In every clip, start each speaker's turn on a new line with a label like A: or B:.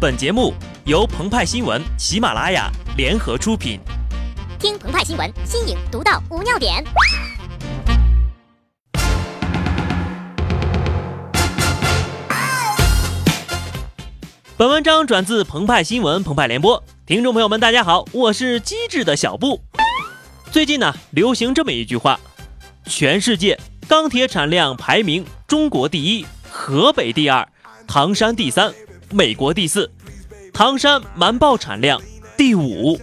A: 本节目由澎湃新闻、喜马拉雅联合出品。
B: 听澎湃新闻，新颖独到，无尿点。
A: 本文章转自澎湃新闻《澎湃联播，听众朋友们，大家好，我是机智的小布。最近呢，流行这么一句话：全世界钢铁产量排名，中国第一，河北第二，唐山第三。美国第四，唐山瞒报产量第五。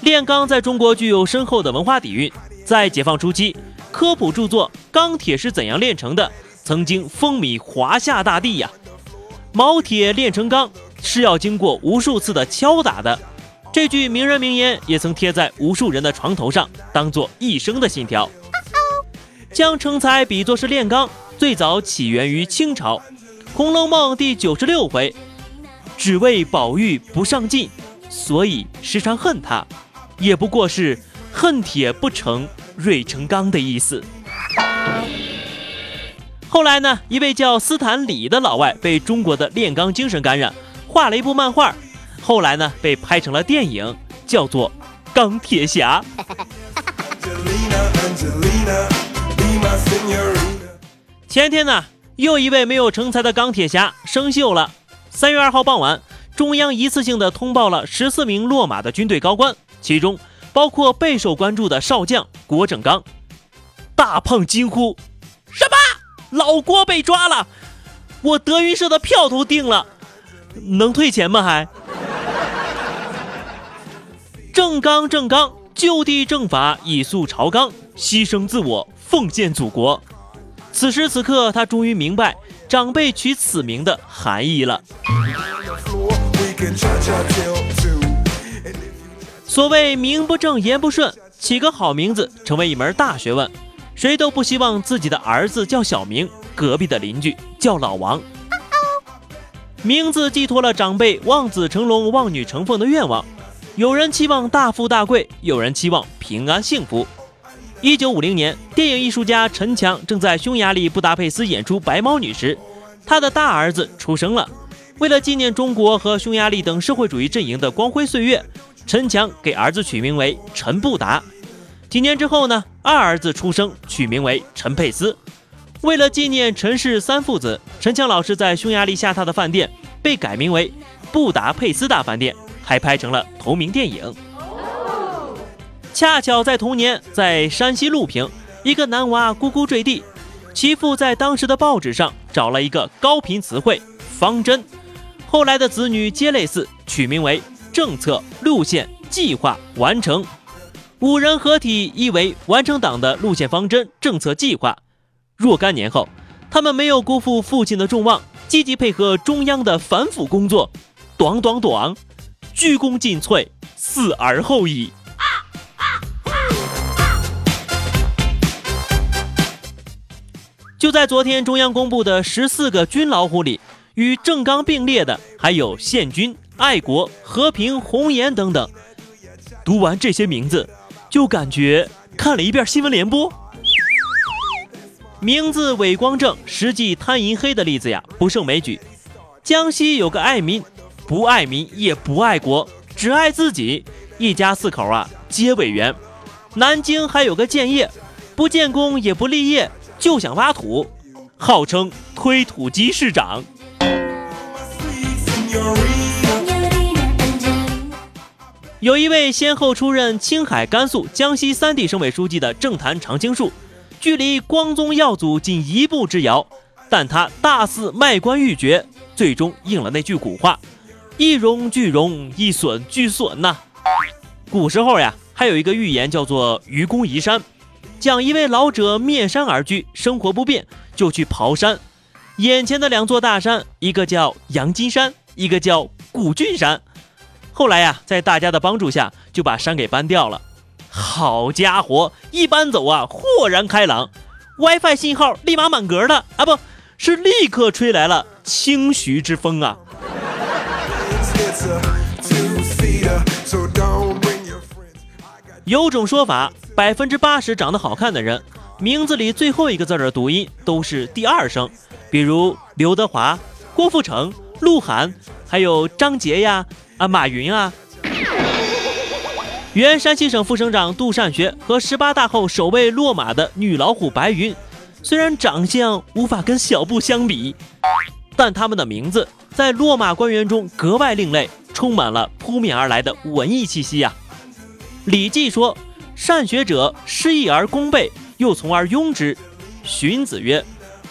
A: 炼钢在中国具有深厚的文化底蕴，在解放初期，科普著作《钢铁是怎样炼成的》曾经风靡华夏大地呀。毛铁炼成钢是要经过无数次的敲打的，这句名人名言也曾贴在无数人的床头上，当做一生的信条。将成才比作是炼钢，最早起源于清朝。《红楼梦》第九十六回，只为宝玉不上进，所以时常恨他，也不过是恨铁不成锐成钢的意思。后来呢，一位叫斯坦李的老外被中国的炼钢精神感染，画了一部漫画，后来呢被拍成了电影，叫做《钢铁侠》。前天呢。又一位没有成才的钢铁侠生锈了。三月二号傍晚，中央一次性的通报了十四名落马的军队高官，其中包括备受关注的少将郭正刚。大胖惊呼：“什么？老郭被抓了？我德云社的票都订了，能退钱吗？还？”正刚正刚，就地正法，以肃朝纲，牺牲自我，奉献祖国。此时此刻，他终于明白长辈取此名的含义了。所谓名不正言不顺，起个好名字成为一门大学问。谁都不希望自己的儿子叫小明，隔壁的邻居叫老王。名字寄托了长辈望子成龙、望女成凤的愿望。有人期望大富大贵，有人期望平安幸福。一九五零年，电影艺术家陈强正在匈牙利布达佩斯演出《白毛女》时，他的大儿子出生了。为了纪念中国和匈牙利等社会主义阵营的光辉岁月，陈强给儿子取名为陈布达。几年之后呢，二儿子出生，取名为陈佩斯。为了纪念陈氏三父子，陈强老师在匈牙利下榻的饭店被改名为布达佩斯大饭店，还拍成了同名电影。恰巧在同年，在山西潞平，一个男娃咕咕坠地，其父在当时的报纸上找了一个高频词汇“方针”，后来的子女皆类似，取名为“政策、路线、计划、完成”，五人合体意为完成党的路线方针、政策计划。若干年后，他们没有辜负父亲的众望，积极配合中央的反腐工作，短短短，鞠躬尽瘁，死而后已。就在昨天，中央公布的十四个军老虎里，与郑刚并列的还有宪军、爱国、和平、红岩等等。读完这些名字，就感觉看了一遍新闻联播。名字伪光正，实际贪银黑的例子呀，不胜枚举。江西有个爱民，不爱民也不爱国，只爱自己，一家四口啊皆委员。南京还有个建业，不建功也不立业。就想挖土，号称推土机市长。有一位先后出任青海、甘肃、江西三地省委书记的政坛常青树，距离光宗耀祖仅一步之遥，但他大肆卖官鬻爵，最终应了那句古话：“一荣俱荣，一损俱损”呐。古时候呀，还有一个寓言叫做“愚公移山”。讲一位老者面山而居，生活不便，就去刨山。眼前的两座大山，一个叫阳金山，一个叫古郡山。后来呀，在大家的帮助下，就把山给搬掉了。好家伙，一搬走啊，豁然开朗，WiFi 信号立马满格的啊，不是立刻吹来了清徐之风啊。有种说法。百分之八十长得好看的人，名字里最后一个字的读音都是第二声，比如刘德华、郭富城、鹿晗，还有张杰呀，啊，马云啊。原山西省副省长杜善学和十八大后首位落马的女老虎白云，虽然长相无法跟小布相比，但他们的名字在落马官员中格外另类，充满了扑面而来的文艺气息呀。《礼记》说：“善学者，失义而功倍，又从而庸之。”荀子曰：“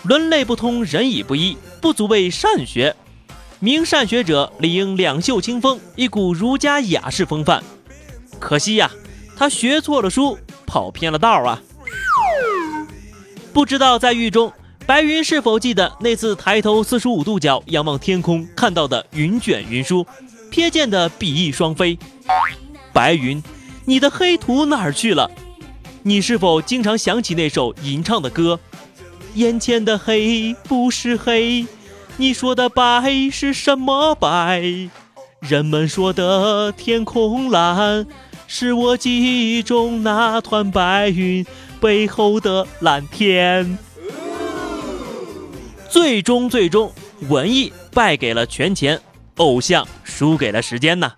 A: 伦类不通，仁以不一，不足为善学。名善学者，理应两袖清风，一股儒家雅士风范。”可惜呀，他学错了书，跑偏了道啊！不知道在狱中，白云是否记得那次抬头四十五度角仰望天空看到的云卷云舒，瞥见的比翼双飞？白云，你的黑土哪儿去了？你是否经常想起那首吟唱的歌？眼前的黑不是黑，你说的白是什么白？人们说的天空蓝。是我记忆中那团白云背后的蓝天。最终，最终，文艺败给了权钱，偶像输给了时间呐。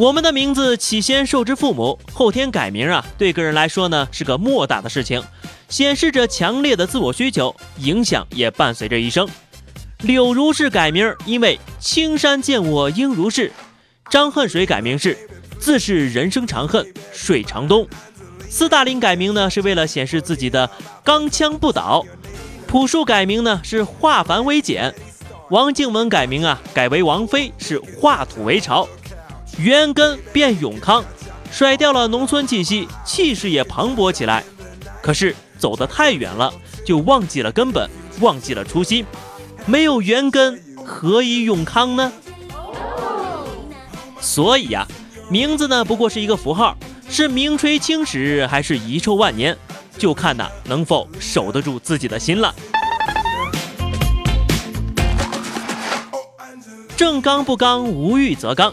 A: 我们的名字起先受之父母，后天改名啊，对个人来说呢是个莫大的事情，显示着强烈的自我需求，影响也伴随着一生。柳如是改名，因为青山见我应如是；张恨水改名是自是人生长恨水长东；斯大林改名呢，是为了显示自己的钢枪不倒；朴树改名呢，是化繁为简；王静文改名啊，改为王菲，是化土为潮元根变永康，甩掉了农村气息，气势也磅礴起来。可是走得太远了，就忘记了根本，忘记了初心。没有元根，何以永康呢？所以呀，名字呢不过是一个符号，是名垂青史还是遗臭万年，就看呐能否守得住自己的心了。正刚不刚，无欲则刚。